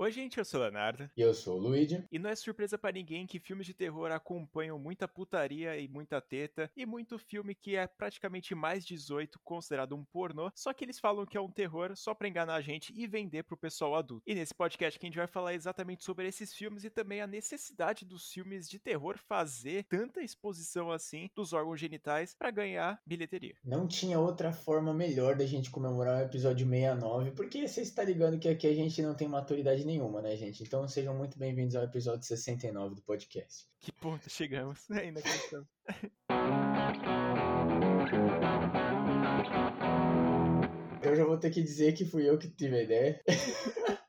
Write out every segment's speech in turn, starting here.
Oi, gente, eu sou o Leonardo. E eu sou o Luigi. E não é surpresa para ninguém que filmes de terror acompanham muita putaria e muita teta, e muito filme que é praticamente mais 18, considerado um pornô, só que eles falam que é um terror só pra enganar a gente e vender pro pessoal adulto. E nesse podcast que a gente vai falar exatamente sobre esses filmes e também a necessidade dos filmes de terror fazer tanta exposição assim dos órgãos genitais para ganhar bilheteria. Não tinha outra forma melhor da gente comemorar o episódio 69, porque você está ligando que aqui a gente não tem maturidade nenhuma, né, gente? Então sejam muito bem-vindos ao episódio 69 do podcast. Que ponto chegamos? Ainda acreditamos. Eu já vou ter que dizer que fui eu que tive a ideia.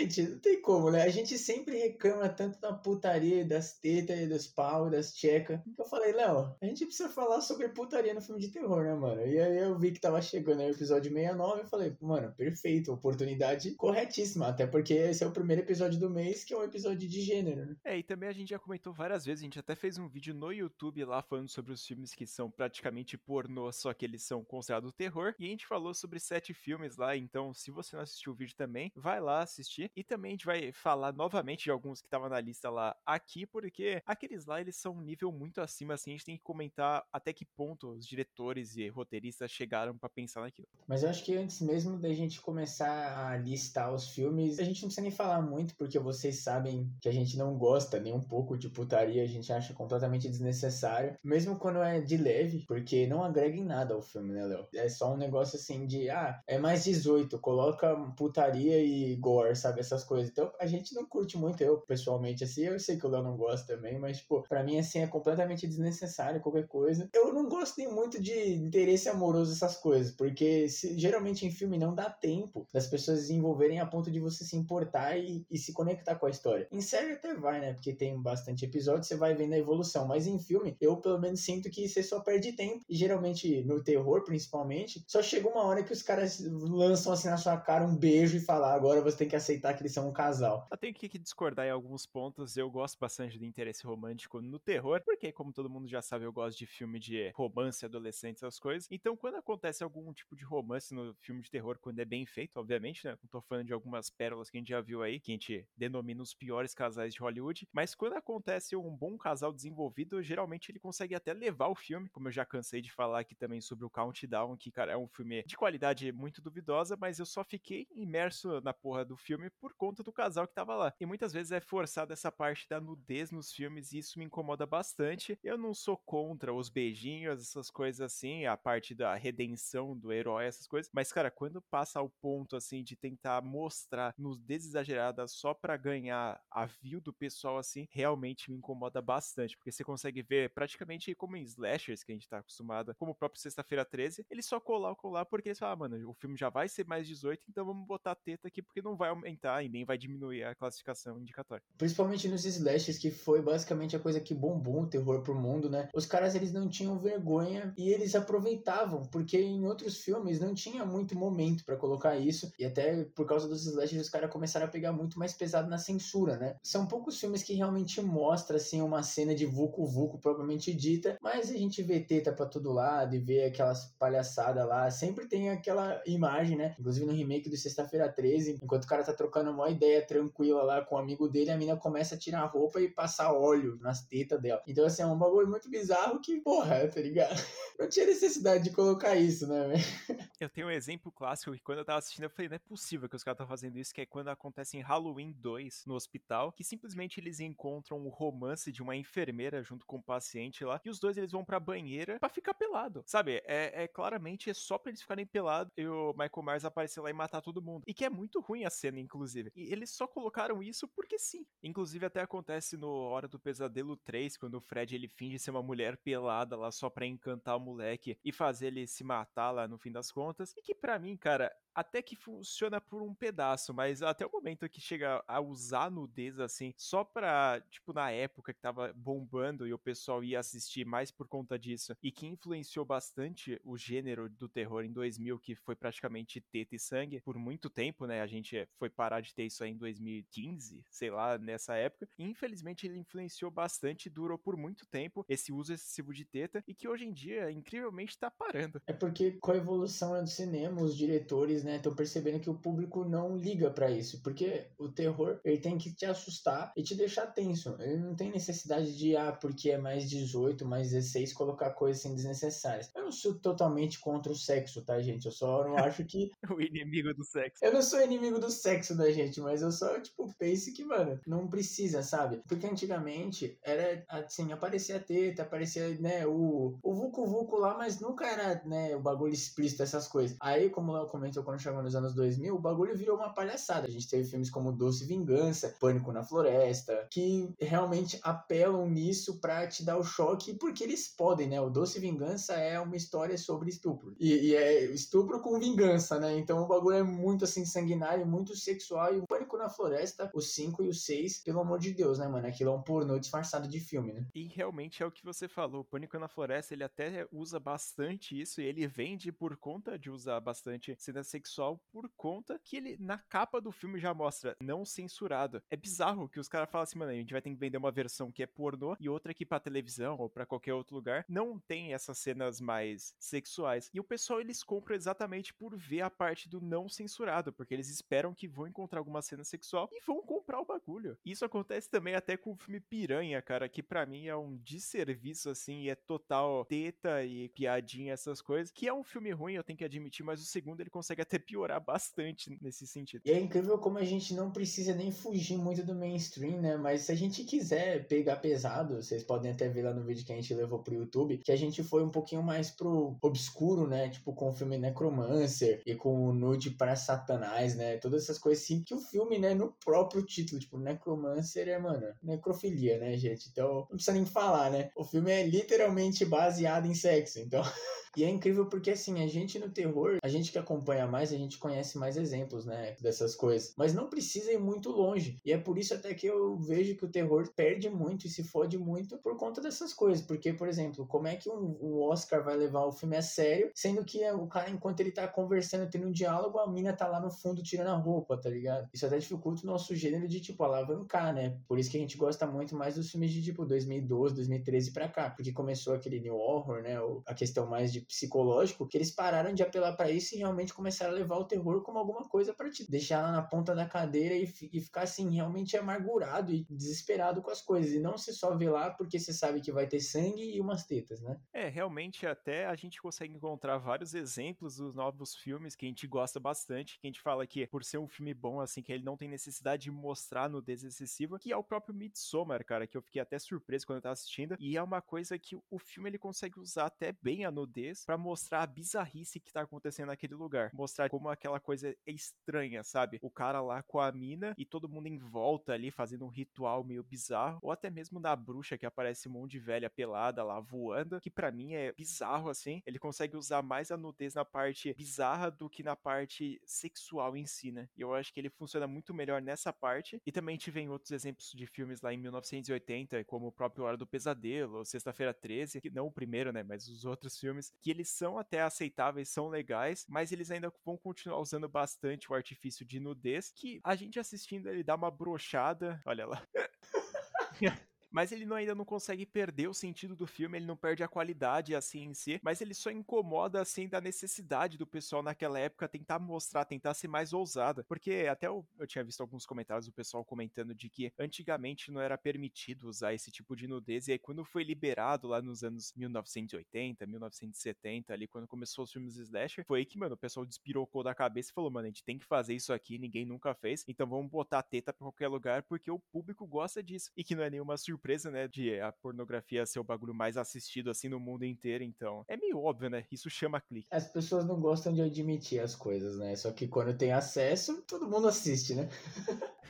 Gente, não tem como, né? A gente sempre reclama tanto da putaria, das tetas, dos pau, das tchecas. Eu falei, Léo, a gente precisa falar sobre putaria no filme de terror, né, mano? E aí eu vi que tava chegando o episódio 69 e falei, mano, perfeito, oportunidade corretíssima. Até porque esse é o primeiro episódio do mês, que é um episódio de gênero, né? É, e também a gente já comentou várias vezes, a gente até fez um vídeo no YouTube lá falando sobre os filmes que são praticamente pornô, só que eles são considerados terror. E a gente falou sobre sete filmes lá, então se você não assistiu o vídeo também, vai lá assistir. E também a gente vai falar novamente de alguns que estavam na lista lá aqui, porque aqueles lá eles são um nível muito acima, assim, a gente tem que comentar até que ponto os diretores e roteiristas chegaram para pensar naquilo. Mas eu acho que antes mesmo da gente começar a listar os filmes, a gente não precisa nem falar muito, porque vocês sabem que a gente não gosta nem um pouco de putaria, a gente acha completamente desnecessário, mesmo quando é de leve, porque não agrega em nada ao filme, né, Léo? É só um negócio assim de, ah, é mais 18, coloca putaria e gore, sabe? Essas coisas. Então a gente não curte muito, eu pessoalmente, assim. Eu sei que o Léo não gosta também, mas, tipo, pra mim, assim, é completamente desnecessário qualquer coisa. Eu não gosto nem muito de interesse amoroso, essas coisas, porque se, geralmente em filme não dá tempo das pessoas desenvolverem a ponto de você se importar e, e se conectar com a história. Em série até vai, né? Porque tem bastante episódio, você vai vendo a evolução. Mas em filme, eu pelo menos sinto que você só perde tempo. E geralmente no terror, principalmente, só chega uma hora que os caras lançam assim na sua cara um beijo e falam: agora você tem que aceitar que eles são um casal. Eu tenho que discordar em alguns pontos. Eu gosto bastante de interesse romântico no terror, porque, como todo mundo já sabe, eu gosto de filme de romance, adolescente, essas coisas. Então, quando acontece algum tipo de romance no filme de terror, quando é bem feito, obviamente, né? Não tô falando de algumas pérolas que a gente já viu aí, que a gente denomina os piores casais de Hollywood. Mas quando acontece um bom casal desenvolvido, geralmente ele consegue até levar o filme, como eu já cansei de falar aqui também sobre o Countdown, que, cara, é um filme de qualidade muito duvidosa, mas eu só fiquei imerso na porra do filme por conta do casal que tava lá. E muitas vezes é forçada essa parte da nudez nos filmes e isso me incomoda bastante. Eu não sou contra os beijinhos, essas coisas assim, a parte da redenção do herói, essas coisas. Mas, cara, quando passa ao ponto, assim, de tentar mostrar nudez exagerada só para ganhar a view do pessoal, assim, realmente me incomoda bastante. Porque você consegue ver praticamente como em slashers que a gente tá acostumado, como o próprio Sexta-feira 13, eles só colocam lá porque eles falam, ah, mano, o filme já vai ser mais 18, então vamos botar teta aqui porque não vai aumentar e nem vai diminuir a classificação indicatória. Principalmente nos slashes, que foi basicamente a coisa que bombou o terror pro mundo, né? Os caras, eles não tinham vergonha e eles aproveitavam, porque em outros filmes não tinha muito momento para colocar isso, e até por causa dos slashes os caras começaram a pegar muito mais pesado na censura, né? São poucos filmes que realmente mostram, assim, uma cena de vucu propriamente dita, mas a gente vê teta pra todo lado e vê aquelas palhaçadas lá, sempre tem aquela imagem, né? Inclusive no remake do Sexta-feira 13, enquanto o cara tá trocando uma ideia tranquila lá com o um amigo dele, a mina começa a tirar a roupa e passar óleo nas tetas dela. Então, assim, é um bagulho muito bizarro que, porra, tá ligado? Não tinha necessidade de colocar isso, né, velho? Eu tenho um exemplo clássico que quando eu tava assistindo, eu falei, não é possível que os caras estão fazendo isso, que é quando acontece em Halloween 2 no hospital, que simplesmente eles encontram o romance de uma enfermeira junto com o paciente lá, e os dois eles vão pra banheira para ficar pelado. Sabe? É, é claramente é só pra eles ficarem pelados e o Michael Myers aparecer lá e matar todo mundo. E que é muito ruim a cena, inclusive. E eles só colocaram isso porque sim. Inclusive até acontece no Hora do Pesadelo 3, quando o Fred ele finge ser uma mulher pelada lá só pra encantar o moleque e fazer ele se matar lá no fim das contas. E que para mim, cara, até que funciona por um pedaço, mas até o momento que chega a usar nudez assim, só pra, tipo, na época que tava bombando e o pessoal ia assistir mais por conta disso, e que influenciou bastante o gênero do terror em 2000, que foi praticamente teta e sangue, por muito tempo, né? A gente foi parar de ter isso aí em 2015, sei lá, nessa época. Infelizmente, ele influenciou bastante durou por muito tempo esse uso excessivo de teta, e que hoje em dia, incrivelmente, tá parando. É porque com a evolução do cinema, os diretores, né? Né, estão percebendo que o público não liga para isso, porque o terror, ele tem que te assustar e te deixar tenso. Ele não tem necessidade de, ah, porque é mais 18, mais 16, colocar coisas assim desnecessárias. Eu não sou totalmente contra o sexo, tá, gente? Eu só não acho que... o inimigo do sexo. Eu não sou inimigo do sexo, né, gente? Mas eu só, tipo, pense que, mano, não precisa, sabe? Porque antigamente era, assim, aparecia a teta, aparecia, né, o, o Vucu Vucu lá, mas nunca era, né, o bagulho explícito, essas coisas. Aí, como o Léo comentou quando chegou nos anos 2000, o bagulho virou uma palhaçada. A gente teve filmes como Doce Vingança, Pânico na Floresta, que realmente apelam nisso pra te dar o choque, porque eles podem, né? O Doce Vingança é uma história sobre estupro. E, e é estupro com vingança, né? Então o bagulho é muito, assim, sanguinário, muito sexual. E o Pânico na Floresta, o 5 e o 6, pelo amor de Deus, né, mano? Aquilo é um pornô disfarçado de filme, né? E realmente é o que você falou. Pânico na Floresta, ele até usa bastante isso e ele vende por conta de usar bastante cena sexual, por conta que ele, na capa do filme, já mostra não censurado. É bizarro que os caras falam assim, mano, a gente vai ter que vender uma versão que é pornô e outra que pra televisão ou para qualquer outro lugar não tem essas cenas mais sexuais. E o pessoal, eles compram exatamente por ver a parte do não censurado, porque eles esperam que vão encontrar alguma cena sexual e vão comprar o bagulho. Isso acontece também até com o filme Piranha, cara, que para mim é um desserviço, assim, e é total teta e piadinha, essas coisas, que é um filme ruim, eu tenho que admitir, mas o segundo ele consegue até piorar bastante nesse sentido. E é incrível como a gente não precisa nem fugir muito do mainstream, né? Mas se a gente quiser pegar pesado, vocês podem até ver lá no vídeo que a gente levou pro YouTube, que a gente foi um pouquinho mais pro obscuro, né? Tipo, com o filme Necromancer e com o Nude para Satanás, né? Todas essas coisas assim, que o filme, né, no próprio título, tipo, Necromancer é, mano, necrofilia, né, gente? Então, não precisa nem falar, né? O filme é literalmente baseado em sexo, então. E é incrível porque, assim, a gente no terror, a gente que acompanha mais, a gente conhece mais exemplos, né, dessas coisas. Mas não precisa ir muito longe. E é por isso até que eu vejo que o terror perde muito e se fode muito por conta dessas coisas. Porque, por exemplo, como é que um, um Oscar vai levar o filme a sério, sendo que o cara, enquanto ele tá conversando, tendo um diálogo, a mina tá lá no fundo tirando a roupa, tá ligado? Isso até dificulta o nosso gênero de, tipo, alavancar, né? Por isso que a gente gosta muito mais dos filmes de, tipo, 2012, 2013 pra cá. Porque começou aquele New Horror, né? A questão mais de psicológico, que eles pararam de apelar para isso e realmente começaram a levar o terror como alguma coisa para te deixar na ponta da cadeira e, e, ficar assim, realmente amargurado e desesperado com as coisas. E não se só ver lá porque você sabe que vai ter sangue e umas tetas, né? É, realmente até a gente consegue encontrar vários exemplos dos novos filmes que a gente gosta bastante, que a gente fala que por ser um filme bom, assim, que ele não tem necessidade de mostrar nudez excessiva, que é o próprio Midsommar, cara, que eu fiquei até surpreso quando eu tava assistindo. E é uma coisa que o filme ele consegue usar até bem a nudez para mostrar a bizarrice que tá acontecendo naquele lugar. Mostrar como aquela coisa é estranha, sabe? O cara lá com a mina e todo mundo em volta ali fazendo um ritual meio bizarro. Ou até mesmo da bruxa que aparece um monte de velha pelada lá voando. Que para mim é bizarro assim. Ele consegue usar mais a nudez na parte bizarra do que na parte sexual em si, né? E eu acho que ele funciona muito melhor nessa parte. E também tive outros exemplos de filmes lá em 1980, como o próprio Hora do Pesadelo, Sexta-feira 13, que não o primeiro, né? Mas os outros filmes, que eles são até aceitáveis, são legais, mas eles ainda vão continuar usando bastante o artifício de nudez, que a gente assistindo ele dá uma brochada. Olha lá. mas ele não, ainda não consegue perder o sentido do filme, ele não perde a qualidade assim em si, mas ele só incomoda assim da necessidade do pessoal naquela época tentar mostrar, tentar ser mais ousada, porque até eu, eu tinha visto alguns comentários do pessoal comentando de que antigamente não era permitido usar esse tipo de nudez e aí quando foi liberado lá nos anos 1980, 1970 ali quando começou os filmes slasher, foi aí que, mano, o pessoal despirocou da cabeça e falou, mano, a gente tem que fazer isso aqui, ninguém nunca fez, então vamos botar teta pra qualquer lugar porque o público gosta disso e que não é nenhuma surpresa surpresa, né, de a pornografia ser o bagulho mais assistido assim no mundo inteiro, então. É meio óbvio, né? Isso chama clique. As pessoas não gostam de admitir as coisas, né? Só que quando tem acesso, todo mundo assiste, né?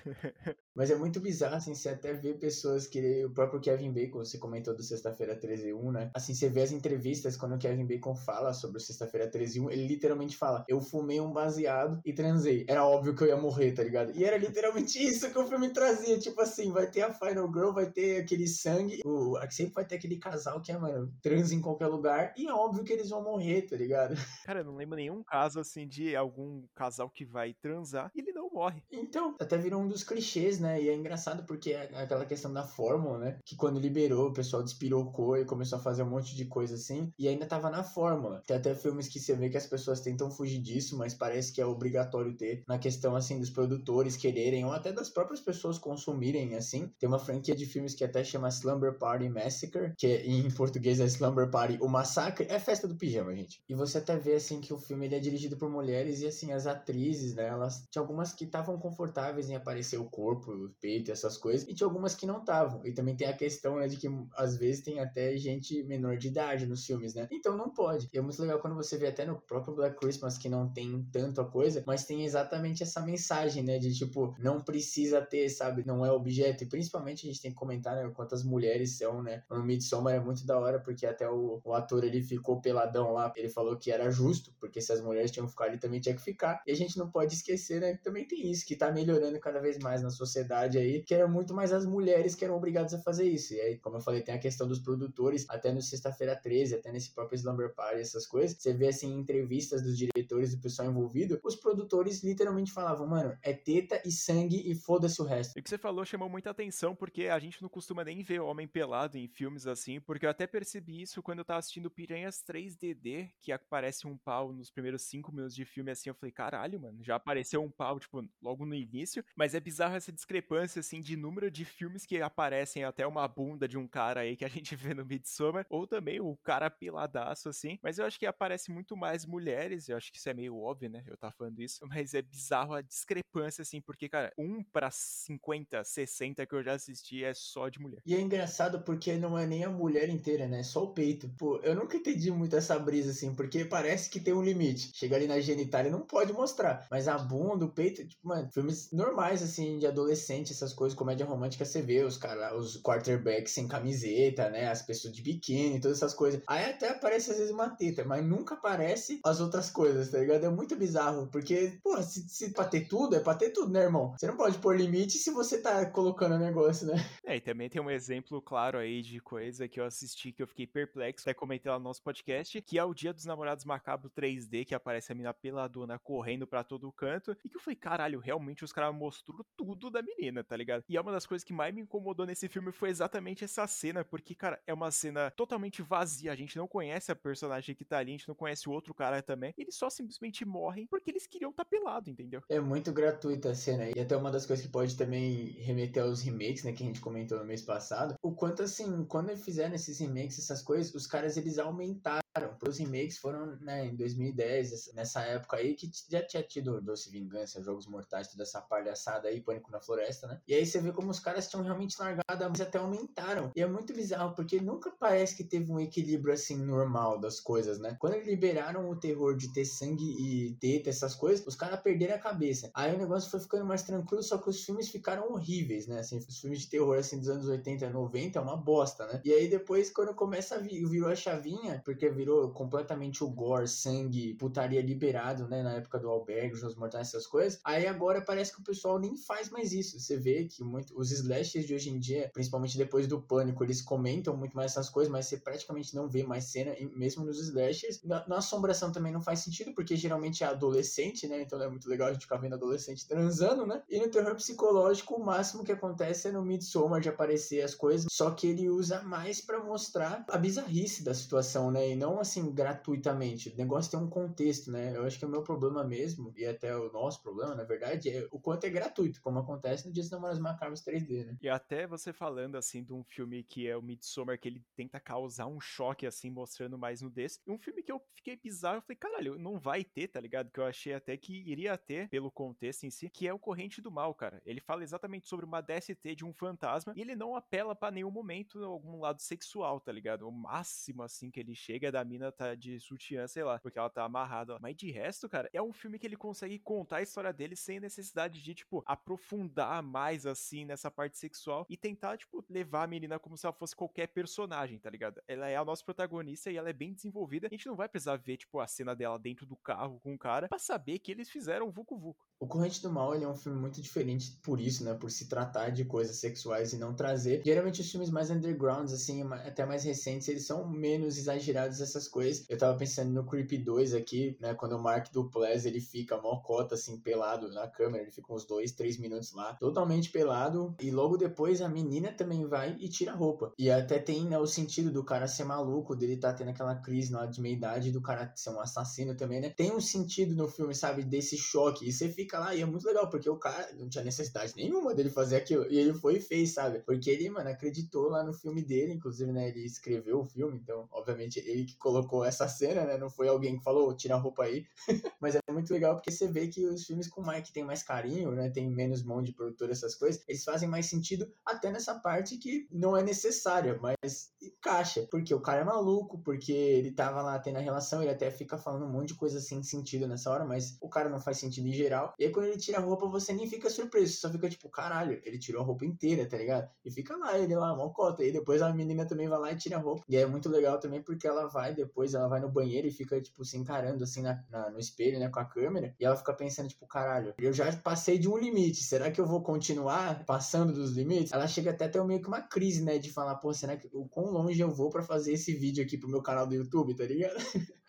Mas é muito bizarro, assim, você até vê pessoas que. O próprio Kevin Bacon, você comentou do Sexta-feira 13-1, né? Assim, você vê as entrevistas quando o Kevin Bacon fala sobre o Sexta-feira 13-1, ele literalmente fala: Eu fumei um baseado e transei. Era óbvio que eu ia morrer, tá ligado? E era literalmente isso que o filme trazia. Tipo assim, vai ter a Final Girl, vai ter aquele sangue. O, sempre vai ter aquele casal que é, mano, transa em qualquer lugar. E é óbvio que eles vão morrer, tá ligado? Cara, eu não lembro nenhum caso, assim, de algum casal que vai transar e ele não morre. Então, até virou um dos os clichês, né? E é engraçado porque é aquela questão da fórmula, né? Que quando liberou, o pessoal despirocou e começou a fazer um monte de coisa assim, e ainda tava na fórmula. Tem até filmes que você vê que as pessoas tentam fugir disso, mas parece que é obrigatório ter na questão assim dos produtores quererem ou até das próprias pessoas consumirem assim. Tem uma franquia de filmes que até chama Slumber Party Massacre, que em português é Slumber Party o massacre, é festa do pijama, gente. E você até vê assim que o filme ele é dirigido por mulheres e assim as atrizes, né, elas tinha algumas que estavam confortáveis em aparecer o corpo, o peito, essas coisas, e tinha algumas que não estavam. E também tem a questão né, de que às vezes tem até gente menor de idade nos filmes, né? Então não pode. E é muito legal quando você vê até no próprio Black Christmas que não tem tanto a coisa, mas tem exatamente essa mensagem, né? De tipo, não precisa ter, sabe? Não é objeto. E principalmente a gente tem que comentar, né? Quantas mulheres são, né? No Midsommar é muito da hora, porque até o, o ator ele ficou peladão lá. Ele falou que era justo, porque se as mulheres tinham que ficar, ele também tinha que ficar. E a gente não pode esquecer, né? Que também tem isso, que tá melhorando cada vez mais na sociedade aí, que era muito mais as mulheres que eram obrigadas a fazer isso. E aí, como eu falei, tem a questão dos produtores, até no Sexta-feira 13, até nesse próprio Slumber Party, essas coisas. Você vê, assim, entrevistas dos diretores, do pessoal envolvido, os produtores literalmente falavam, mano, é teta e sangue e foda-se o resto. E o que você falou chamou muita atenção, porque a gente não costuma nem ver homem pelado em filmes assim, porque eu até percebi isso quando eu tava assistindo Piranhas 3DD, que aparece um pau nos primeiros cinco minutos de filme assim, eu falei, caralho, mano, já apareceu um pau, tipo, logo no início, mas é bizarro essa discrepância, assim, de número de filmes que aparecem até uma bunda de um cara aí que a gente vê no Midsommar, ou também o cara peladaço, assim, mas eu acho que aparece muito mais mulheres, eu acho que isso é meio óbvio, né, eu tava falando isso, mas é bizarro a discrepância, assim, porque, cara, um pra 50, 60 que eu já assisti é só de mulher. E é engraçado porque não é nem a mulher inteira, né, é só o peito. Pô, eu nunca entendi muito essa brisa, assim, porque parece que tem um limite. Chega ali na genitália não pode mostrar, mas a bunda, o peito, tipo, mano, filmes normais, assim, de adolescente, essas coisas, comédia romântica, você vê os caras, os quarterbacks sem camiseta, né, as pessoas de biquíni, todas essas coisas. Aí até aparece às vezes uma teta, mas nunca aparece as outras coisas, tá ligado? É muito bizarro, porque, pô, se, se pra ter tudo, é pra ter tudo, né, irmão? Você não pode pôr limite se você tá colocando o negócio, né? É, e também tem um exemplo claro aí de coisa que eu assisti que eu fiquei perplexo, até comentei lá no nosso podcast, que é o Dia dos Namorados Macabro 3D, que aparece a mina peladona correndo pra todo canto, e que eu falei, caralho, realmente os caras mostrou tudo da menina, tá ligado? E é uma das coisas que mais me incomodou nesse filme foi exatamente essa cena, porque, cara, é uma cena totalmente vazia, a gente não conhece a personagem que tá ali, a gente não conhece o outro cara também, eles só simplesmente morrem porque eles queriam estar tá pelado, entendeu? É muito gratuita a cena, e até uma das coisas que pode também remeter aos remakes, né, que a gente comentou no mês passado, o quanto, assim, quando fizeram esses remakes, essas coisas, os caras, eles aumentaram os remakes foram né, em 2010, nessa época aí, que já tinha tido Doce Vingança, Jogos Mortais, toda essa palhaçada aí, Pânico na Floresta, né? E aí você vê como os caras tinham realmente largado, mas até aumentaram. E é muito bizarro, porque nunca parece que teve um equilíbrio assim normal das coisas, né? Quando eles liberaram o terror de ter sangue e teta, essas coisas, os caras perderam a cabeça. Aí o negócio foi ficando mais tranquilo, só que os filmes ficaram horríveis, né? Assim, os filmes de terror assim dos anos 80 e 90 é uma bosta, né? E aí depois, quando começa a vir, virou a chavinha, porque virou completamente o gore, sangue, putaria liberado, né, na época do albergue, os mortais, essas coisas. Aí agora parece que o pessoal nem faz mais isso. Você vê que muito, os slashers de hoje em dia, principalmente depois do pânico, eles comentam muito mais essas coisas, mas você praticamente não vê mais cena, mesmo nos slashers. Na, na assombração também não faz sentido, porque geralmente é adolescente, né, então é muito legal a gente ficar vendo adolescente transando, né, e no terror psicológico o máximo que acontece é no Midsommar de aparecer as coisas, só que ele usa mais para mostrar a bizarrice da situação, né, e não assim gratuitamente. O negócio tem um contexto, né? Eu acho que o meu problema mesmo, e até o nosso problema, na verdade, é o quanto é gratuito, como acontece no Dia dos Namorados Macabros 3D, né? E até você falando, assim, de um filme que é o Midsommar, que ele tenta causar um choque, assim, mostrando mais nudez. Um filme que eu fiquei bizarro, eu falei, caralho, não vai ter, tá ligado? Que eu achei até que iria ter, pelo contexto em si, que é o Corrente do Mal, cara. Ele fala exatamente sobre uma DST de um fantasma, e ele não apela para nenhum momento algum lado sexual, tá ligado? O máximo, assim, que ele chega é da mina tá de sutiã, sei lá, porque ela tá amarrada. Mas de resto, cara, é um filme que ele consegue contar a história dele sem necessidade de, tipo, aprofundar mais, assim, nessa parte sexual e tentar, tipo, levar a menina como se ela fosse qualquer personagem, tá ligado? Ela é a nossa protagonista e ela é bem desenvolvida. A gente não vai precisar ver, tipo, a cena dela dentro do carro com o cara pra saber que eles fizeram Vucu Vucu. O Corrente do Mal ele é um filme muito diferente por isso, né? Por se tratar de coisas sexuais e não trazer. Geralmente os filmes mais undergrounds, assim, até mais recentes, eles são menos exagerados essas coisas. Eu tava pensando no Creep 2 aqui, né? Quando o Mark Duplass ele fica mocota, assim, pelado na câmera, ele fica uns dois, três minutos lá, totalmente pelado. E logo depois a menina também vai e tira a roupa. E até tem né, o sentido do cara ser maluco, dele tá tendo aquela crise na de meia idade, do cara ser um assassino também, né? Tem um sentido no filme, sabe, desse choque. E você fica lá e é muito legal, porque o cara não tinha necessidade nenhuma dele fazer aquilo. E ele foi e fez, sabe? Porque ele, mano, acreditou lá no filme dele, inclusive, né? Ele escreveu o filme, então, obviamente, ele que colocou essa cena, né? Não foi alguém que falou, tira a roupa aí. Mas é muito legal porque você vê que os filmes com Mike tem mais carinho, né? Tem menos mão de produtor, essas coisas. Eles fazem mais sentido até nessa parte que não é necessária, mas encaixa. Porque o cara é maluco, porque ele tava lá tendo a relação, ele até fica falando um monte de coisa sem sentido nessa hora, mas o cara não faz sentido em geral. E aí quando ele tira a roupa, você nem fica surpreso, só fica tipo, caralho, ele tirou a roupa inteira, tá ligado? E fica lá, ele lá, mocota. E depois a menina também vai lá e tira a roupa. E é muito legal também porque ela vai depois, ela vai no banheiro e fica, tipo, se encarando assim na, na, no espelho, né, com a câmera. E ela fica pensando, tipo, caralho, eu já passei de um limite, será que eu vou continuar passando dos limites? Ela chega até ter meio que uma crise, né, de falar, pô, será que o quão longe eu vou para fazer esse vídeo aqui pro meu canal do YouTube, tá ligado?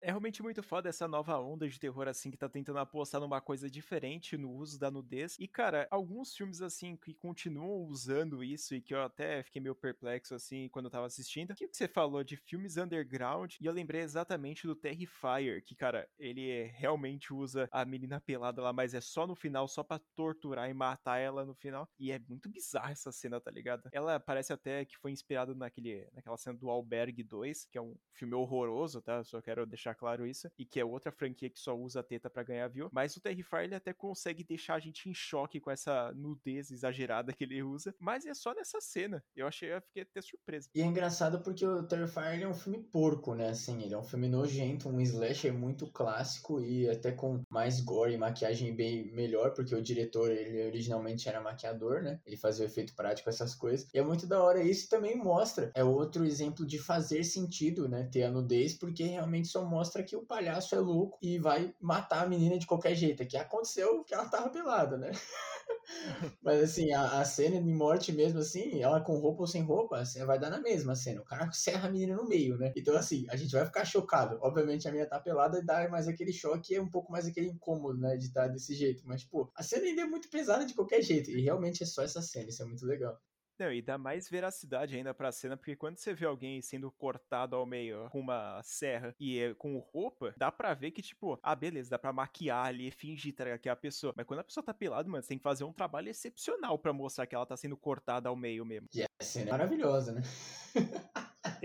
É realmente muito foda essa nova onda de terror, assim, que tá tentando apostar numa coisa diferente no uso da nudez. E, cara, alguns filmes, assim, que continuam usando isso e que eu até fiquei meio perplexo, assim, quando eu tava assistindo. O que você falou de filmes underground? E eu lembrei exatamente do Terrifier, que, cara, ele realmente usa a menina pelada lá, mas é só no final, só pra torturar e matar ela no final. E é muito bizarra essa cena, tá ligado? Ela parece até que foi inspirada naquele, naquela cena do Albergue 2, que é um filme horroroso, tá? Só quero deixar claro isso, e que é outra franquia que só usa teta para ganhar view, mas o Terrifier ele até consegue deixar a gente em choque com essa nudez exagerada que ele usa, mas é só nessa cena. Eu achei, eu fiquei até surpreso. E é engraçado porque o Terrifier é um filme porco, né? Assim, ele é um filme nojento, um slasher muito clássico e até com mais gore e maquiagem bem melhor, porque o diretor, ele originalmente era maquiador, né? Ele fazia o efeito prático, essas coisas. E é muito da hora isso também mostra. É outro exemplo de fazer sentido, né? Ter a nudez, porque realmente só mostra que o palhaço é louco e vai matar a menina de qualquer jeito. Que aconteceu que ela tava pelada, né? Mas assim, a, a, cena de morte mesmo, assim, ela com roupa ou sem roupa, assim, vai dar na mesma cena. O cara serra a menina no meio, né? Então, assim, a gente vai ficar chocado. Obviamente a menina tá pelada e dá mais aquele choque, é um pouco mais aquele incômodo, né? De estar desse jeito. Mas, pô, a cena ainda é muito pesada de qualquer jeito. E realmente é só essa cena, isso é muito legal. Não, e dá mais veracidade ainda pra cena, porque quando você vê alguém sendo cortado ao meio com uma serra e é com roupa, dá pra ver que, tipo, ah, beleza, dá pra maquiar ali fingir tá, que é a pessoa. Mas quando a pessoa tá pelada, mano, você tem que fazer um trabalho excepcional para mostrar que ela tá sendo cortada ao meio mesmo. E a cena é maravilhosa, né?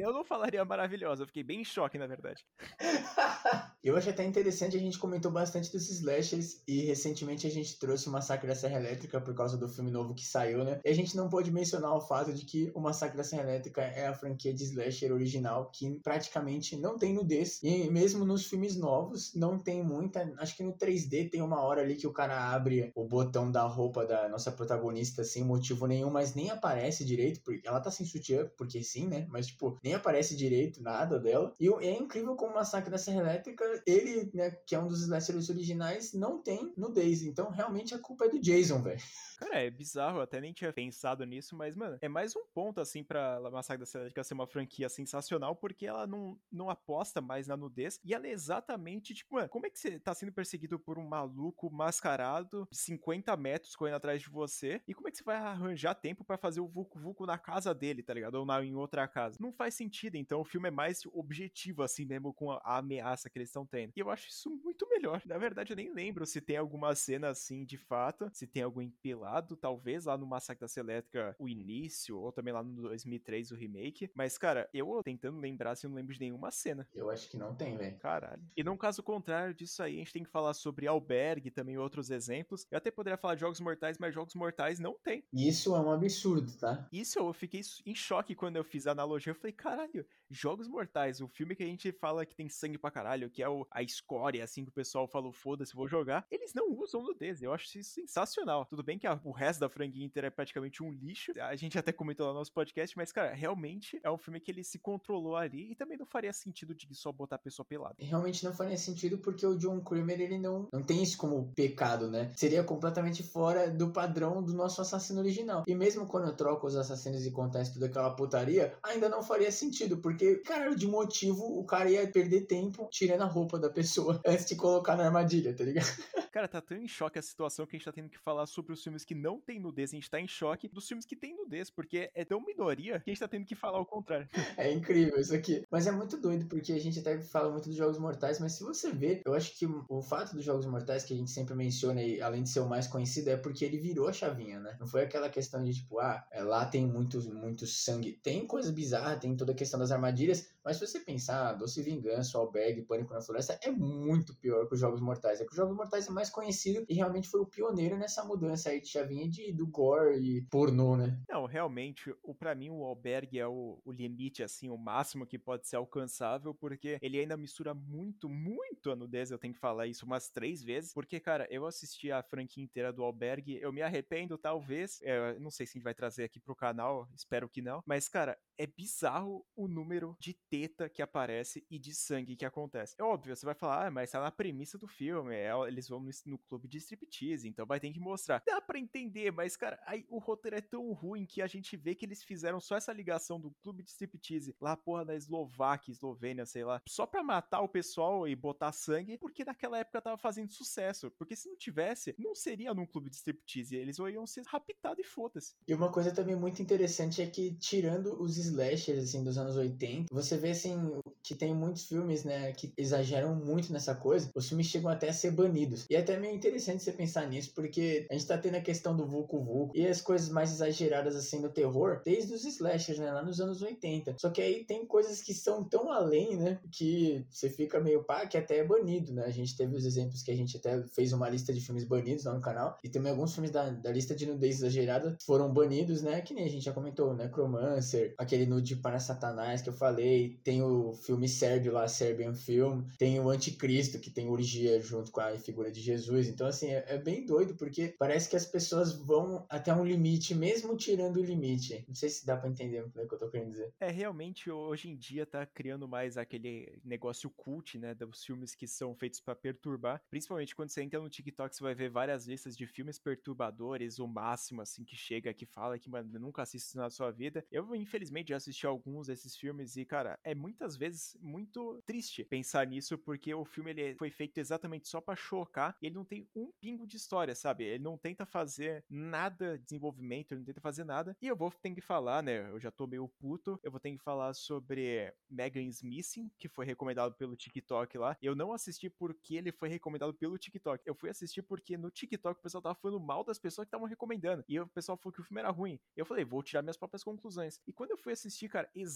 Eu não falaria maravilhosa, eu fiquei bem em choque, na verdade. eu acho até interessante, a gente comentou bastante dos slashers e recentemente a gente trouxe o Massacre da Serra Elétrica por causa do filme novo que saiu, né? E a gente não pôde mencionar o fato de que o Massacre da Serra Elétrica é a franquia de slasher original que praticamente não tem nudez. E mesmo nos filmes novos, não tem muita. Acho que no 3D tem uma hora ali que o cara abre o botão da roupa da nossa protagonista sem motivo nenhum, mas nem aparece direito, porque ela tá sem sutiã, porque sim, né? Mas, tipo, nem aparece direito nada dela. E é incrível como o Massacre da Serra Elétrica, ele, né, que é um dos slashers originais, não tem nudez. Então, realmente, a culpa é do Jason, velho. Cara, é bizarro, eu até nem tinha pensado nisso, mas, mano, é mais um ponto, assim, pra Massacre da Serra Elétrica ser uma franquia sensacional, porque ela não, não aposta mais na nudez, e ela é exatamente, tipo, mano, como é que você tá sendo perseguido por um maluco mascarado, 50 metros correndo atrás de você, e como é que você vai arranjar tempo para fazer o Vucu Vucu na casa dele, tá ligado? Ou na, em outra casa? Não faz sentido, então o filme é mais objetivo, assim mesmo, com a, ameaça que eles estão tendo. E eu acho isso muito melhor. Na verdade, eu nem lembro se tem alguma cena assim de fato, se tem algum empilado, talvez lá no Massacre da Elétrica, o início, ou também lá no 2003, o remake. Mas, cara, eu tentando lembrar, se assim, eu não lembro de nenhuma cena. Eu acho que não tem, velho. Caralho. E num caso contrário disso aí, a gente tem que falar sobre Albergue e também outros exemplos. Eu até poderia falar de Jogos Mortais, mas Jogos Mortais não tem. Isso é um absurdo, tá? Isso eu fiquei em choque quando eu fiz a analogia. Eu falei, caralho, Jogos Mortais, o filme que a gente fala que tem sangue pra caralho, que é o, a escória, assim, que o pessoal falou, foda-se, vou jogar, eles não usam nudez. Eu acho isso sensacional. Tudo bem que a o resto da franquia inteira é praticamente um lixo. A gente até comentou lá no nosso podcast, mas, cara, realmente é um filme que ele se controlou ali e também não faria sentido de só botar a pessoa pelada. Realmente não faria sentido porque o John Kramer, ele não, não tem isso como pecado, né? Seria completamente fora do padrão do nosso assassino original. E mesmo quando eu troco os assassinos e acontece toda aquela putaria, ainda não faria sentido, porque, cara, de motivo o cara ia perder tempo tirando a roupa da pessoa antes de colocar na armadilha, tá ligado? Cara, tá tão em choque a situação que a gente tá tendo que falar sobre os filmes que não tem nudez. A gente tá em choque dos filmes que tem nudez, porque é tão minoria que a gente tá tendo que falar o contrário. É incrível isso aqui. Mas é muito doido, porque a gente até fala muito dos Jogos Mortais, mas se você ver, eu acho que o fato dos Jogos Mortais, que a gente sempre menciona, e além de ser o mais conhecido, é porque ele virou a chavinha, né? Não foi aquela questão de tipo, ah, é, lá tem muito, muito sangue. Tem coisa bizarra, tem toda a questão das armadilhas, mas se você pensar, Doce Vingança, Albergue, Pânico na Floresta, é muito pior que os Jogos Mortais. É que os Jogos Mortais é mais conhecido e realmente foi o pioneiro nessa mudança aí de chavinha de, do gore e pornô, né? Não, realmente, o para mim o Albergue é o, o, limite, assim, o máximo que pode ser alcançável, porque ele ainda mistura muito, muito a nudez, eu tenho que falar isso umas três vezes, porque, cara, eu assisti a franquia inteira do Albergue, eu me arrependo, talvez, é, não sei se a gente vai trazer aqui pro canal, espero que não, mas, cara, é bizarro o número de teta que aparece e de sangue que acontece. É óbvio, você vai falar, ah, mas tá na premissa do filme, é, eles vão no, no, clube de striptease, então vai ter que mostrar. Dá pra entender, mas, cara, aí o roteiro é tão ruim que a gente vê que eles fizeram só essa ligação do clube de striptease lá, porra, na Eslováquia, Eslovênia, sei lá, só pra matar o pessoal e botar sangue, porque naquela época tava fazendo sucesso. Porque se não tivesse, não seria num clube de striptease, eles iam ser raptados e foda-se. E uma coisa também muito interessante é que, tirando os slashers, assim, dos anos 80, você vê, assim, que tem muitos filmes, né, que exageram muito nessa coisa, os filmes chegam até a ser banidos. E é até meio interessante você pensar nisso, porque a gente tá tendo a questão do Vucu Vucu e as coisas mais exageradas, assim, no terror, desde os slashers, né, lá nos anos 80. Só que aí tem coisas que são tão além, né, que você fica meio pá, que até é banido, né? A gente teve os exemplos que a gente até fez uma lista de filmes banidos lá no canal, e também alguns filmes da, da lista de nudez exagerada foram banidos, né, que nem a gente já comentou, Necromancer, aquele nude para Satanás que eu falei, tem o filme sérvio lá, Serbian Film, tem o Anticristo, que tem orgia junto com a figura de Jesus. Então, assim, é, é, bem doido, porque parece que as pessoas vão até um limite, mesmo tirando o limite. Não sei se dá para entender o que eu tô querendo dizer. É, realmente, hoje em dia tá criando mais aquele negócio cult, né, dos filmes que são feitos para perturbar. Principalmente quando você entra no TikTok, você vai ver várias listas de filmes perturbadores, o máximo, assim, que chega, que fala que, mano, nunca assiste na sua vida. Eu, infelizmente, já assisti alguns desses filmes e, cara, é muitas vezes muito triste pensar nisso, porque o filme ele foi feito exatamente só para chocar e ele não tem um pingo de história, sabe? Ele não tenta fazer nada de desenvolvimento, ele não tenta fazer nada. E eu vou ter que falar, né? Eu já tô meio puto, eu vou ter que falar sobre Megan Smithing, que foi recomendado pelo TikTok lá. Eu não assisti porque ele foi recomendado pelo TikTok. Eu fui assistir porque no TikTok o pessoal tava falando mal das pessoas que estavam recomendando. E o pessoal falou que o filme era ruim. Eu falei, vou tirar minhas próprias conclusões. E quando eu fui assistir, cara, exatamente,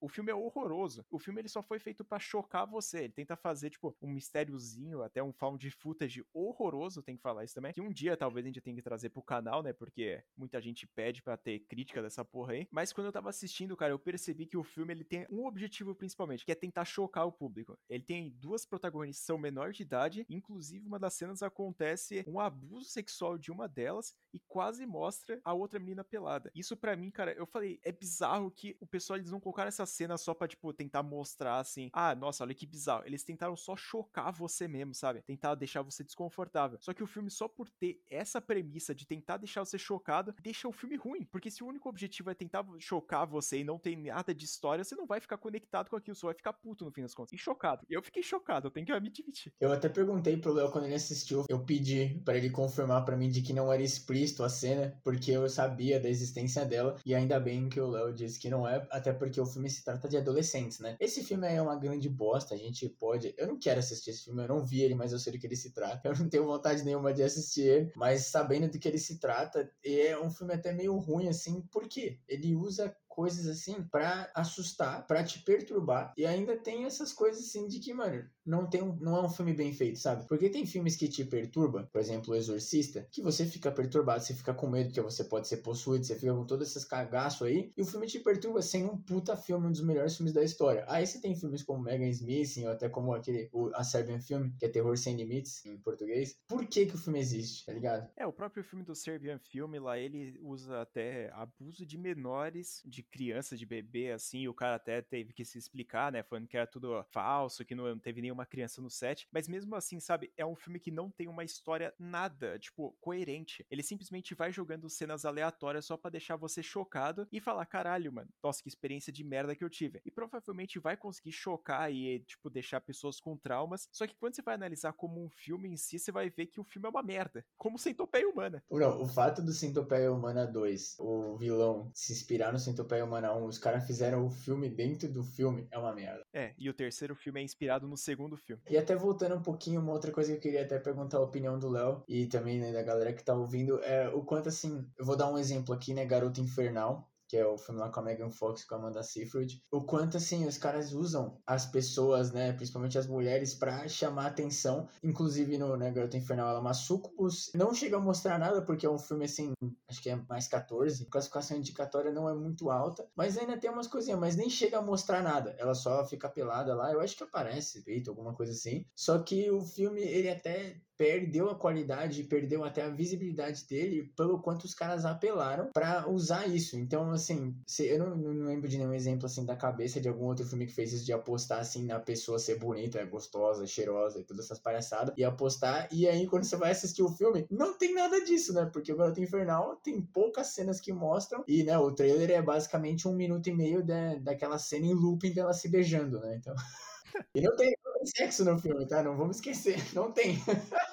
o filme é horroroso. O filme ele só foi feito para chocar você. Ele tenta fazer, tipo, um mistériozinho, até um found footage horroroso, tem que falar isso também. Que um dia talvez a gente tenha que trazer pro canal, né? Porque muita gente pede para ter crítica dessa porra aí. Mas quando eu tava assistindo, cara, eu percebi que o filme ele tem um objetivo principalmente, que é tentar chocar o público. Ele tem duas protagonistas são menores de idade, inclusive uma das cenas acontece um abuso sexual de uma delas e quase mostra a outra menina pelada. Isso para mim, cara, eu falei, é bizarro que o pessoal eles não colocaram essa cena só para tipo tentar mostrar assim, ah, nossa, olha que bizarro. Eles tentaram só chocar você mesmo, sabe? Tentar deixar você desconfortável. Só que o filme só por ter essa premissa de tentar deixar você chocado, deixa o filme ruim, porque se o único objetivo é tentar chocar você e não tem nada de história, você não vai ficar conectado com aquilo, você vai ficar puto no fim das contas. E chocado. Eu fiquei chocado, eu tenho que admitir. Eu até perguntei pro Léo quando ele assistiu, eu pedi para ele confirmar para mim de que não era explícito a cena, porque eu sabia da existência dela, e ainda bem que o Léo disse que não é, até porque o filme se trata de adolescentes, né? Esse filme é uma grande bosta, a gente pode. Eu não quero assistir esse filme, eu não vi ele, mas eu sei do que ele se trata. Eu não tenho vontade nenhuma de assistir ele, mas sabendo do que ele se trata, é um filme até meio ruim, assim, porque ele usa coisas assim para assustar, para te perturbar. E ainda tem essas coisas assim de que, mano, não tem um, não é um filme bem feito, sabe? Porque tem filmes que te perturbam, por exemplo, O Exorcista, que você fica perturbado, você fica com medo que você pode ser possuído, você fica com todos esses cagaços aí, e o filme te perturba sem um puta filme, um dos melhores filmes da história. Aí você tem filmes como Megan Smith, ou até como aquele, o, a Serbian Film, que é Terror Sem Limites, em português. Por que que o filme existe, tá ligado? É, o próprio filme do Serbian Film lá, ele usa até abuso de menores, de criança, de bebê, assim, o cara até teve que se explicar, né, falando que era tudo falso, que não teve nenhuma criança no set, mas mesmo assim, sabe, é um filme que não tem uma história nada, tipo, coerente. Ele simplesmente vai jogando cenas aleatórias só para deixar você chocado e falar, caralho, mano, nossa, que experiência de merda que eu tive. E provavelmente vai conseguir chocar e, tipo, deixar pessoas com traumas, só que quando você vai analisar como um filme em si, você vai ver que o filme é uma merda, como Centopeia Humana. Não, o fato do Centopeia Humana 2, o vilão, se inspirar no Centopeia Humana 1, os caras fizeram o filme dentro do filme, é uma merda. É, e o terceiro filme é inspirado no segundo filme. E até voltando um pouquinho, uma outra coisa que eu queria até perguntar a opinião do Léo e também né, da galera que tá ouvindo é o quanto assim, eu vou dar um exemplo aqui, né, Garota Infernal, que é o filme lá com a Megan Fox e com a Amanda Seyfried, o quanto assim os caras usam as pessoas, né, principalmente as mulheres, para chamar atenção. Inclusive no né, Garota Infernal ela é uma sucubus. Não chega a mostrar nada porque é um filme assim, acho que é mais 14. A classificação indicatória não é muito alta, mas ainda tem umas coisinhas, mas nem chega a mostrar nada. Ela só fica pelada lá. Eu acho que aparece peito, alguma coisa assim. Só que o filme ele até perdeu a qualidade, perdeu até a visibilidade dele pelo quanto os caras apelaram para usar isso. Então, assim, eu não, não, lembro de nenhum exemplo assim da cabeça de algum outro filme que fez isso de apostar assim na pessoa ser bonita, gostosa, cheirosa e todas essas palhaçadas e apostar e aí quando você vai assistir o filme, não tem nada disso, né? Porque o Garoto Infernal tem poucas cenas que mostram e, né, o trailer é basicamente um minuto e meio da, daquela cena em looping dela se beijando, né? Então e não tem, sexo no filme, tá? Não vamos esquecer, não tem.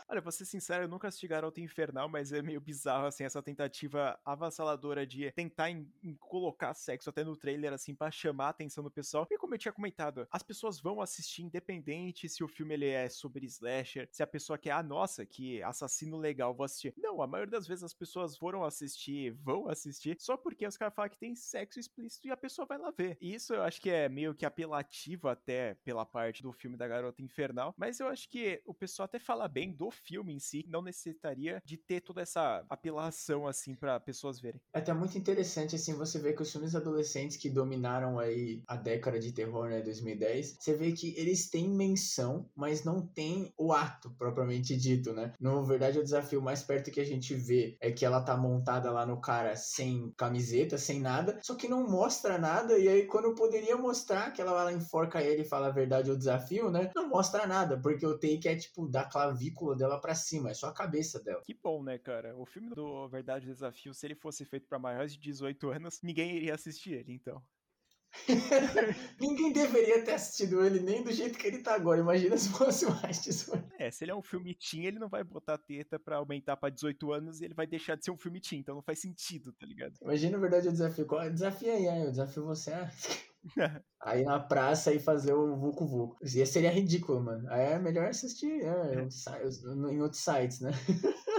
Olha, vou ser sincero, eu nunca assisti Garota Infernal, mas é meio bizarro, assim, essa tentativa avassaladora de tentar em, em colocar sexo até no trailer, assim, para chamar a atenção do pessoal. E como eu tinha comentado, as pessoas vão assistir independente se o filme ele é sobre slasher, se a pessoa quer, ah, nossa, que assassino legal, vou assistir. Não, a maioria das vezes as pessoas foram assistir, vão assistir, só porque os caras falam que tem sexo explícito e a pessoa vai lá ver. E isso eu acho que é meio que apelativo até pela parte do filme da Garota Infernal, mas eu acho que o pessoal até fala bem do filme em si, não necessitaria de ter toda essa apelação assim para pessoas verem. É até muito interessante assim você vê que os filmes adolescentes que dominaram aí a década de terror, né, 2010, você vê que eles têm menção, mas não tem o ato propriamente dito, né? Na verdade, o desafio mais perto que a gente vê é que ela tá montada lá no cara sem camiseta, sem nada, só que não mostra nada e aí quando poderia mostrar que ela lá enforca ele e fala a verdade ou desafio, né? Não mostra nada, porque o take é tipo da clavícula dela para cima, é só a cabeça dela. Que bom, né, cara? O filme do Verdade Desafio, se ele fosse feito para maiores de 18 anos, ninguém iria assistir ele, então. Ninguém deveria ter assistido ele nem do jeito que ele tá agora. Imagina se fosse mais 18. É, se ele é um filme teen, ele não vai botar teta pra aumentar pra 18 anos e ele vai deixar de ser um filme teen. Então não faz sentido, tá ligado? Imagina, na verdade, o desafio. Qual? Desafio aí, aí, eu desafio você a. aí na praça e fazer o Vucu Vucu. Ia seria ridículo, mano. Aí é melhor assistir é, em outros sites, né?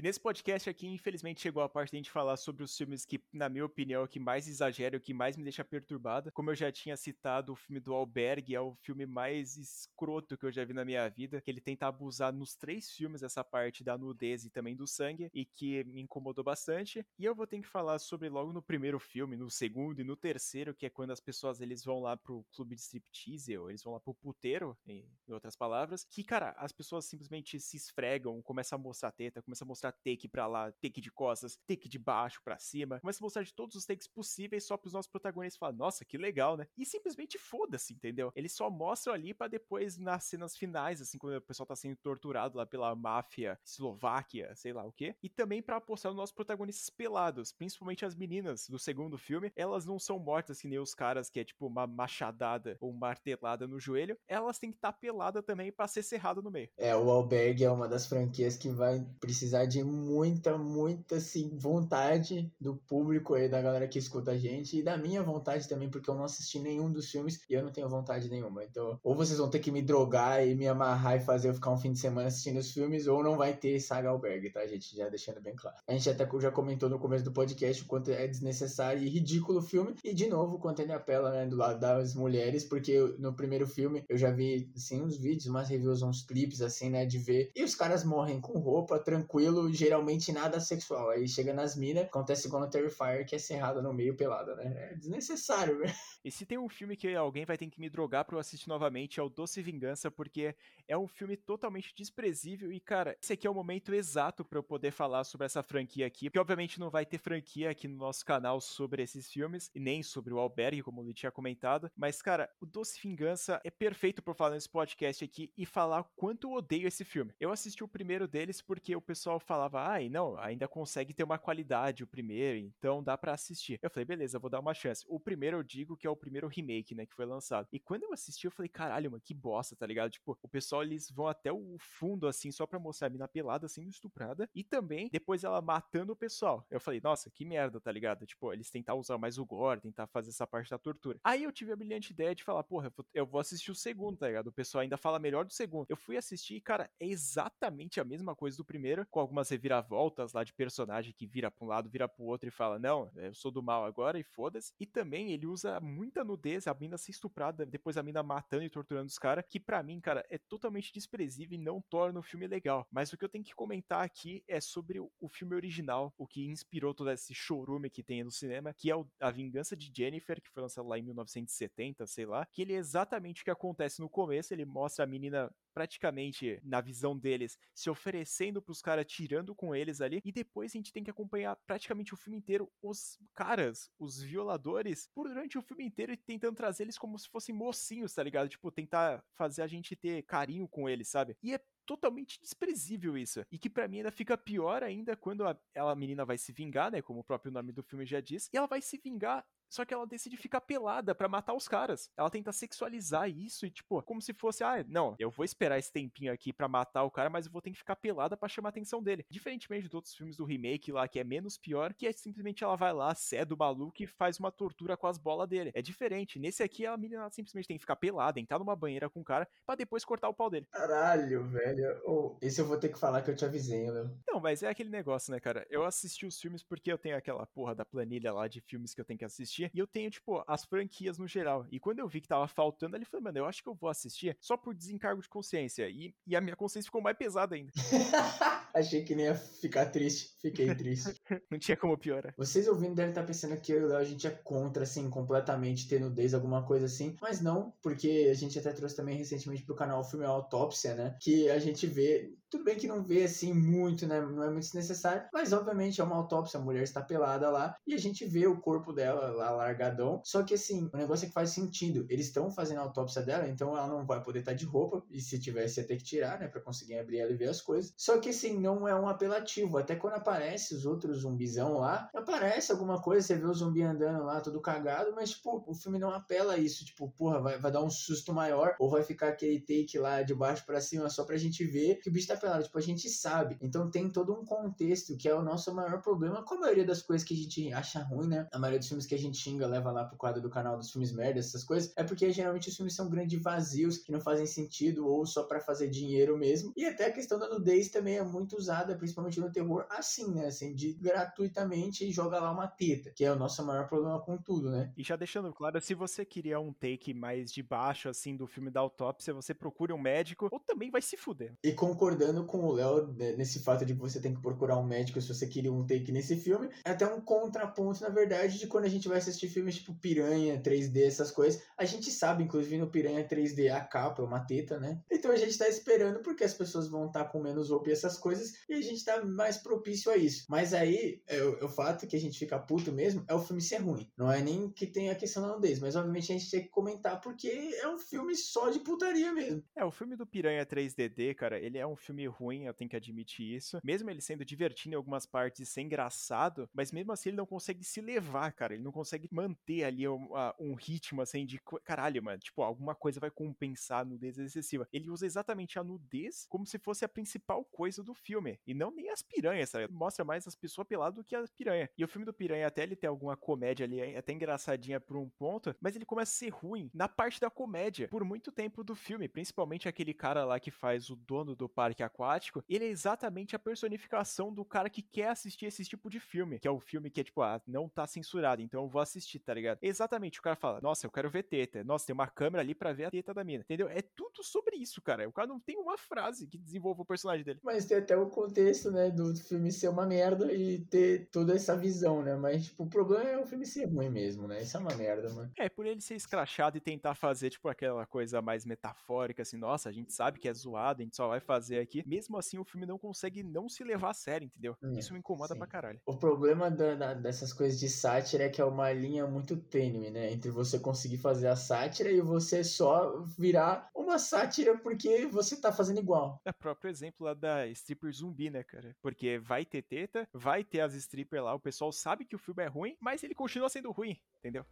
E nesse podcast aqui, infelizmente, chegou a parte de a gente falar sobre os filmes que, na minha opinião, é que mais exagera, o que mais me deixa perturbada. Como eu já tinha citado, o filme do Albergue é o filme mais escroto que eu já vi na minha vida, que ele tenta abusar nos três filmes essa parte da nudez e também do sangue, e que me incomodou bastante. E eu vou ter que falar sobre logo no primeiro filme, no segundo e no terceiro, que é quando as pessoas eles vão lá pro clube de striptease, ou eles vão lá pro puteiro, em outras palavras, que, cara, as pessoas simplesmente se esfregam, começam a mostrar teta, começam a mostrar mostrar take pra lá, take de costas, take de baixo para cima. Começa a mostrar de todos os takes possíveis só pros nossos protagonistas falar, nossa, que legal, né? E simplesmente foda-se, entendeu? Eles só mostram ali para depois, nas cenas finais, assim, quando o pessoal tá sendo torturado lá pela máfia eslováquia, sei lá o quê. E também para apostar os nossos protagonistas pelados, principalmente as meninas do segundo filme. Elas não são mortas que nem os caras que é tipo uma machadada ou martelada no joelho. Elas têm que estar tá pelada também para ser cerrado no meio. É, o Albergue é uma das franquias que vai precisar de muita, muita, assim, vontade do público aí, da galera que escuta a gente, e da minha vontade também, porque eu não assisti nenhum dos filmes e eu não tenho vontade nenhuma. Então, ou vocês vão ter que me drogar e me amarrar e fazer eu ficar um fim de semana assistindo os filmes, ou não vai ter saga albergue, tá, gente? Já deixando bem claro. A gente até já comentou no começo do podcast o quanto é desnecessário e ridículo o filme, e de novo, quanto ele apela, né, do lado das mulheres, porque no primeiro filme eu já vi, assim, uns vídeos, umas reviews, uns clipes, assim, né, de ver, e os caras morrem com roupa, tranquilo, geralmente nada sexual. Aí chega nas minas, acontece igual no Terrifier, que é serrada no meio pelada, né? É desnecessário, velho. E se tem um filme que alguém vai ter que me drogar pra eu assistir novamente, é o Doce Vingança, porque é um filme totalmente desprezível e, cara, esse aqui é o momento exato para eu poder falar sobre essa franquia aqui, porque obviamente não vai ter franquia aqui no nosso canal sobre esses filmes, e nem sobre o Albergue, como ele tinha comentado, mas, cara, o Doce Vingança é perfeito pra falar nesse podcast aqui e falar quanto eu odeio esse filme. Eu assisti o primeiro deles porque o pessoal falava, ai, não, ainda consegue ter uma qualidade o primeiro, então dá para assistir. Eu falei, beleza, vou dar uma chance. O primeiro eu digo que é o primeiro remake, né, que foi lançado. E quando eu assisti, eu falei, caralho, mano, que bosta, tá ligado? Tipo, o pessoal, eles vão até o fundo, assim, só pra mostrar a mina pelada, sendo estuprada, e também, depois ela matando o pessoal. Eu falei, nossa, que merda, tá ligado? Tipo, eles tentar usar mais o gore, tentar fazer essa parte da tortura. Aí eu tive a brilhante ideia de falar, porra, eu vou assistir o segundo, tá ligado? O pessoal ainda fala melhor do segundo. Eu fui assistir e, cara, é exatamente a mesma coisa do primeiro, com algumas reviravoltas lá de personagem que vira pra um lado, vira pro outro e fala, não, eu sou do mal agora e foda-se. E também ele usa muita nudez, a mina ser estuprada, depois a mina matando e torturando os caras, que para mim, cara, é totalmente desprezível e não torna o filme legal. Mas o que eu tenho que comentar aqui é sobre o filme original, o que inspirou todo esse chorume que tem no cinema, que é A Vingança de Jennifer, que foi lançado lá em 1970, sei lá, que ele é exatamente o que acontece no começo, ele mostra a menina praticamente, na visão deles, se oferecendo pros caras, tirando com eles ali, e depois a gente tem que acompanhar praticamente o filme inteiro os caras, os violadores, por durante o filme inteiro e tentando trazer eles como se fossem mocinhos, tá ligado? Tipo, tentar fazer a gente ter carinho com eles, sabe? E é totalmente desprezível isso. E que para mim ainda fica pior ainda quando a, ela, a menina vai se vingar, né? Como o próprio nome do filme já diz. E ela vai se vingar só que ela decide ficar pelada para matar os caras. Ela tenta sexualizar isso e, tipo, como se fosse, ah, não, eu vou esperar esse tempinho aqui para matar o cara, mas eu vou ter que ficar pelada para chamar a atenção dele. Diferentemente de outros filmes do remake lá, que é menos pior, que é simplesmente ela vai lá, cede o maluco e faz uma tortura com as bolas dele. É diferente. Nesse aqui, a menina simplesmente tem que ficar pelada, entrar numa banheira com o cara, para depois cortar o pau dele. Caralho, velho. Oh, esse eu vou ter que falar que eu te avisei, Léo. Não, mas é aquele negócio, né, cara? Eu assisti os filmes porque eu tenho aquela porra da planilha lá de filmes que eu tenho que assistir assistir. E eu tenho, tipo, as franquias no geral. E quando eu vi que tava faltando, ele falou, mano, eu acho que eu vou assistir só por desencargo de consciência. E, e a minha consciência ficou mais pesada ainda. Achei que nem ia ficar triste. Fiquei triste. Não tinha como piorar. Vocês ouvindo devem estar pensando que eu e o Léo a gente é contra, assim, completamente ter nudez, alguma coisa assim. Mas não, porque a gente até trouxe também recentemente pro canal o filme Autópsia, né? Que a gente vê tudo bem que não vê assim muito, né? Não é muito necessário, mas obviamente é uma autópsia, a mulher está pelada lá e a gente vê o corpo dela lá largadão. Só que assim, o negócio é que faz sentido. Eles estão fazendo a autópsia dela, então ela não vai poder estar de roupa e se tivesse ia ter que tirar, né, para conseguir abrir ela e ver as coisas. Só que assim, não é um apelativo. Até quando aparece os outros zumbizão lá, aparece alguma coisa, você vê o zumbi andando lá todo cagado, mas tipo, o filme não apela a isso, tipo, porra, vai, vai dar um susto maior ou vai ficar aquele take lá de baixo para cima só pra gente ver que o bicho tá Tipo, a gente sabe. Então tem todo um contexto que é o nosso maior problema com a maioria das coisas que a gente acha ruim, né? A maioria dos filmes que a gente xinga, leva lá pro quadro do canal dos filmes merda, essas coisas, é porque geralmente os filmes são grandes vazios, que não fazem sentido ou só para fazer dinheiro mesmo. E até a questão da nudez também é muito usada, principalmente no terror, assim, né? Assim, de gratuitamente e joga lá uma teta, que é o nosso maior problema com tudo, né? E já deixando claro, se você queria um take mais de baixo, assim, do filme da autópsia, você procura um médico ou também vai se fuder. E concordando com o Léo né, nesse fato de que você tem que procurar um médico se você queria um take nesse filme. É até um contraponto, na verdade, de quando a gente vai assistir filmes tipo Piranha, 3D, essas coisas. A gente sabe, inclusive, no Piranha 3D a capa é uma teta, né? Então a gente tá esperando porque as pessoas vão estar tá com menos roupa e essas coisas e a gente tá mais propício a isso. Mas aí, é, o, o fato que a gente fica puto mesmo é o filme ser ruim. Não é nem que tem a questão da nudez, mas obviamente a gente tem que comentar porque é um filme só de putaria mesmo. É, o filme do Piranha 3DD, cara, ele é um filme ruim, eu tenho que admitir isso. Mesmo ele sendo divertido em algumas partes ser engraçado, mas mesmo assim ele não consegue se levar, cara. Ele não consegue manter ali um, um ritmo assim de caralho, mano. Tipo, alguma coisa vai compensar a nudez excessiva. Ele usa exatamente a nudez como se fosse a principal coisa do filme filme. E não nem as piranhas, sabe? Mostra mais as pessoas peladas do que as piranha. E o filme do Piranha até ele tem alguma comédia ali, é até engraçadinha por um ponto, mas ele começa a ser ruim na parte da comédia por muito tempo do filme, principalmente aquele cara lá que faz o dono do parque aquático, ele é exatamente a personificação do cara que quer assistir esse tipo de filme, que é o filme que é tipo, ah, não tá censurado, então eu vou assistir, tá ligado? Exatamente, o cara fala, nossa, eu quero ver teta, nossa, tem uma câmera ali para ver a teta da mina, entendeu? É tudo sobre isso, cara. O cara não tem uma frase que desenvolva o personagem dele. Mas tem até o contexto, né, do filme ser uma merda e ter toda essa visão, né? Mas, tipo, o problema é o filme ser ruim mesmo, né? Isso é uma merda, mano. É, por ele ser escrachado e tentar fazer, tipo, aquela coisa mais metafórica, assim, nossa, a gente sabe que é zoado, a gente só vai fazer aqui. Mesmo assim, o filme não consegue não se levar a sério, entendeu? Hum, Isso me incomoda sim. pra caralho. O problema da, da, dessas coisas de sátira é que é uma linha muito tênue, né? Entre você conseguir fazer a sátira e você só virar uma sátira porque você tá fazendo igual. É o próprio exemplo lá da stripper zumbi, né, cara? Porque vai ter teta, vai ter as strippers lá, o pessoal sabe que o filme é ruim, mas ele continua sendo ruim, entendeu?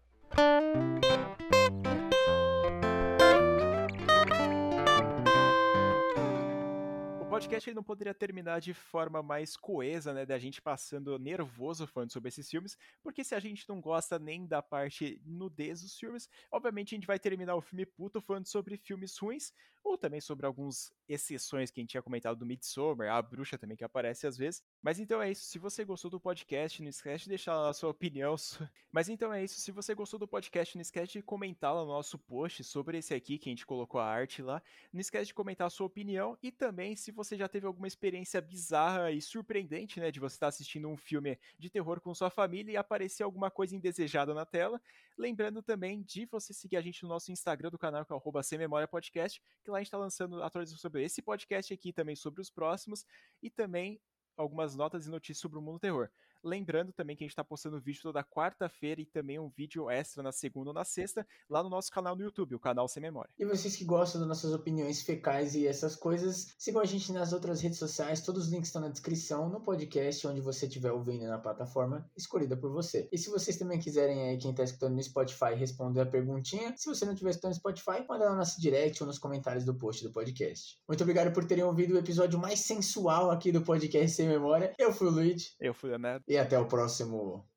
Podcast ele não poderia terminar de forma mais coesa, né, da gente passando nervoso falando sobre esses filmes, porque se a gente não gosta nem da parte nudez dos filmes, obviamente a gente vai terminar o filme puto falando sobre filmes ruins, ou também sobre algumas exceções que a gente tinha comentado do Midsommar, a bruxa também que aparece às vezes. Mas então é isso, se você gostou do podcast, não esquece de deixar a sua opinião. Mas então é isso, se você gostou do podcast, não esquece de comentar lá no nosso post sobre esse aqui que a gente colocou a arte lá. Não esquece de comentar a sua opinião e também se você já teve alguma experiência bizarra e surpreendente, né, de você estar assistindo um filme de terror com sua família e aparecer alguma coisa indesejada na tela. Lembrando também de você seguir a gente no nosso Instagram do canal, que é o Sem Memória Podcast, que lá a gente está lançando atualizações sobre esse podcast aqui, também sobre os próximos, e também algumas notas e notícias sobre o mundo terror. Lembrando também que a gente está postando vídeo toda quarta-feira e também um vídeo extra na segunda ou na sexta, lá no nosso canal no YouTube, o canal Sem Memória. E vocês que gostam das nossas opiniões fecais e essas coisas, sigam a gente nas outras redes sociais, todos os links estão na descrição, no podcast, onde você estiver ouvindo na plataforma escolhida por você. E se vocês também quiserem aí, quem está escutando no Spotify, responder a perguntinha, se você não estiver escutando no Spotify, manda lá no nosso direct ou nos comentários do post do podcast. Muito obrigado por terem ouvido o episódio mais sensual aqui do podcast Sem Memória. Eu fui o Luiz. Eu fui o Neto. E até o próximo.